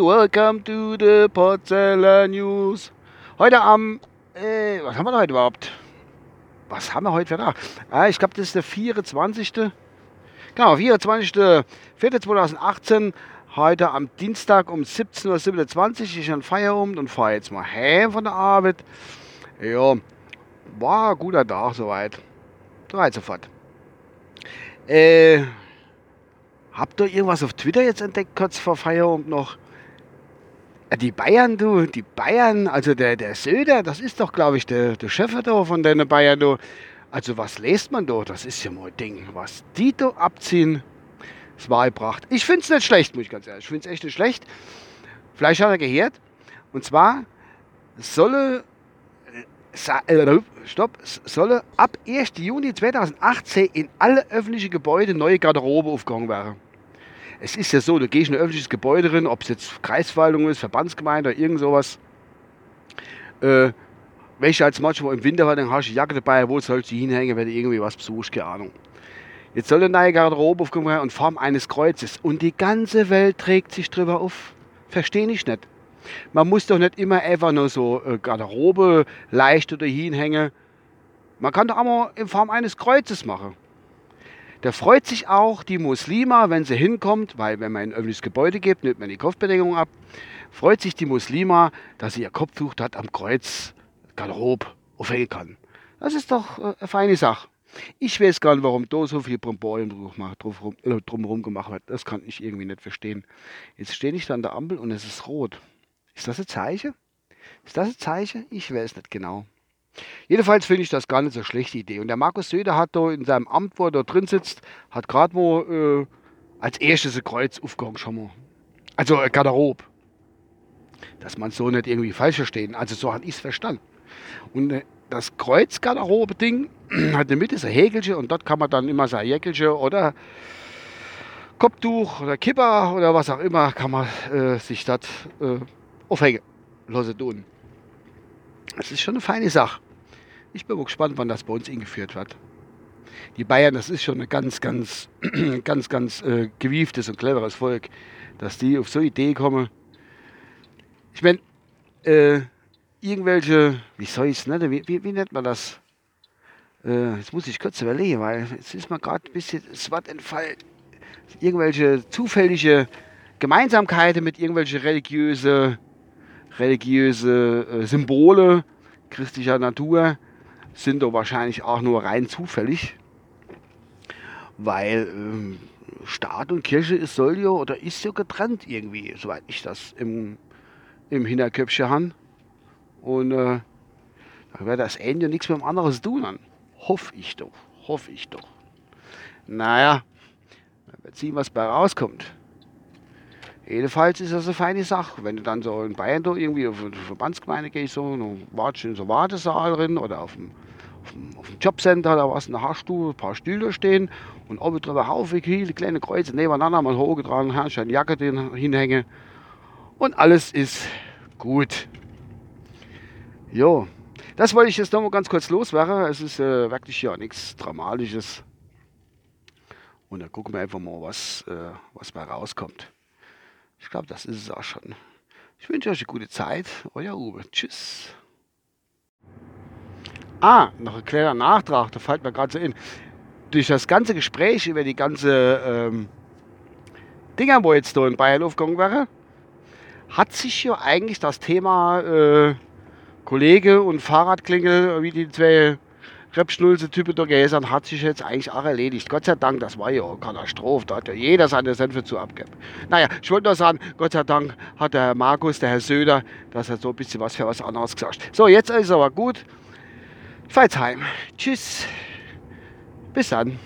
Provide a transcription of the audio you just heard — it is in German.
Welcome to the Porzellan News. Heute am, äh, was haben wir heute überhaupt? Was haben wir heute für Tag? Ah, ich glaube, das ist der 24. Genau, 24.04.2018. Heute am Dienstag um 17.27 Uhr. Ich an Feierabend und fahre jetzt mal heim von der Arbeit. Ja, war ein guter Tag soweit. So weiter sofort. Äh, habt ihr irgendwas auf Twitter jetzt entdeckt, kurz vor Feierabend noch? Die Bayern, du, die Bayern, also der, der Söder, das ist doch, glaube ich, der, der Chef da von den Bayern, du. Also was lest man da? Das ist ja mal ein Ding. Was die da abziehen, das war gebracht. Ich finde es nicht schlecht, muss ich ganz ehrlich. Ich finde es echt nicht schlecht. Vielleicht hat er gehört. Und zwar solle äh, stopp, solle ab 1. Juni 2018 in alle öffentlichen Gebäude neue Garderobe aufgegangen werden. Es ist ja so, du gehst in ein öffentliches Gebäude drin, ob es jetzt Kreisverwaltung ist, Verbandsgemeinde oder irgend sowas. Äh, welche als manchmal im Winter dann hast du die Jacke dabei, wo sollst du hinhängen, wenn du irgendwie was besuchst, keine Ahnung. Jetzt soll eine neue Garderobe werden in Form eines Kreuzes und die ganze Welt trägt sich drüber auf. Verstehe ich nicht. Man muss doch nicht immer einfach nur so äh, Garderobe leicht oder hinhängen. Man kann doch auch mal in Form eines Kreuzes machen. Da freut sich auch die Muslima, wenn sie hinkommt, weil wenn man ein öffentliches Gebäude gibt, nimmt man die Kopfbedeckung ab, freut sich die Muslima, dass sie ihr Kopftuch dort am Kreuz Garderobe aufhängen kann. Das ist doch äh, eine feine Sache. Ich weiß gar nicht, warum da so viel drumherum äh, drum gemacht wird. Das kann ich irgendwie nicht verstehen. Jetzt stehe ich da an der Ampel und es ist rot. Ist das ein Zeichen? Ist das ein Zeichen? Ich weiß nicht genau. Jedenfalls finde ich das gar nicht so schlechte Idee. Und der Markus Söder hat da in seinem Amt, wo er da drin sitzt, hat gerade mal äh, als erstes ein Kreuz aufgehangen schon mal. Also äh, Garderobe. Dass man so nicht irgendwie falsch verstehen. Also so habe ich es verstanden. Und äh, das Kreuz-Garderobe-Ding hat in der Mitte so Häkelchen und dort kann man dann immer sein Jäckelchen oder Kopftuch oder Kipper oder was auch immer, kann man äh, sich das äh, aufhängen lassen tun. Das ist schon eine feine Sache. Ich bin gespannt, wann das bei uns eingeführt wird. Die Bayern, das ist schon ein ganz, ganz, ganz, ganz äh, gewieftes und cleveres Volk, dass die auf so eine Idee kommen. Ich meine, äh, irgendwelche, wie soll ich es nennen, wie, wie, wie, nennt man das? Äh, jetzt muss ich kurz überlegen, weil jetzt ist mir gerade ein bisschen das Wort entfallen. Irgendwelche zufällige Gemeinsamkeiten mit irgendwelchen religiöse, religiöse äh, Symbole christlicher Natur sind doch wahrscheinlich auch nur rein zufällig, weil ähm, Staat und Kirche ist soll ja oder ist ja getrennt irgendwie, soweit ich das im, im Hinterköpfchen habe. Und äh, da wird das Ende nichts mit dem anderen tun haben. Hoffe ich doch. Hoffe ich doch. Naja, wir sehen, was bei rauskommt. Jedenfalls ist das eine feine Sache. Wenn du dann so in Bayern irgendwie auf eine Verbandsgemeinde gehst, dann wartest in so einem Wartesaal drin oder auf dem, auf dem, Jobcenter, da was, da hast du ein paar Stühle stehen und oben drüber Haufen viele kleine Kreuze nebeneinander, mal hochgetragen, eine Jacke hinhängen und alles ist gut. Jo, das wollte ich jetzt noch mal ganz kurz loswerden. Es ist äh, wirklich ja nichts Dramatisches. Und dann gucken wir einfach mal, was, äh, was bei rauskommt. Ich glaube, das ist es auch schon. Ich wünsche euch eine gute Zeit. Euer Uwe. Tschüss. Ah, noch ein kleiner Nachtrag, da fällt mir gerade so in. Durch das ganze Gespräch über die ganze ähm, Dinger, wo jetzt da in Bayern aufgegangen wäre, hat sich ja eigentlich das Thema äh, Kollege und Fahrradklingel, wie die zwei Rebschnulze-Typen da gehäsern, hat sich jetzt eigentlich auch erledigt. Gott sei Dank, das war ja eine Katastrophe. Da hat ja jeder seine Senfe zu abgeben. Naja, ich wollte nur sagen, Gott sei Dank hat der Herr Markus, der Herr Söder, dass er so ein bisschen was für was anderes gesagt. So, jetzt ist aber gut. Ich fahr jetzt heim. Tschüss. Bis dann.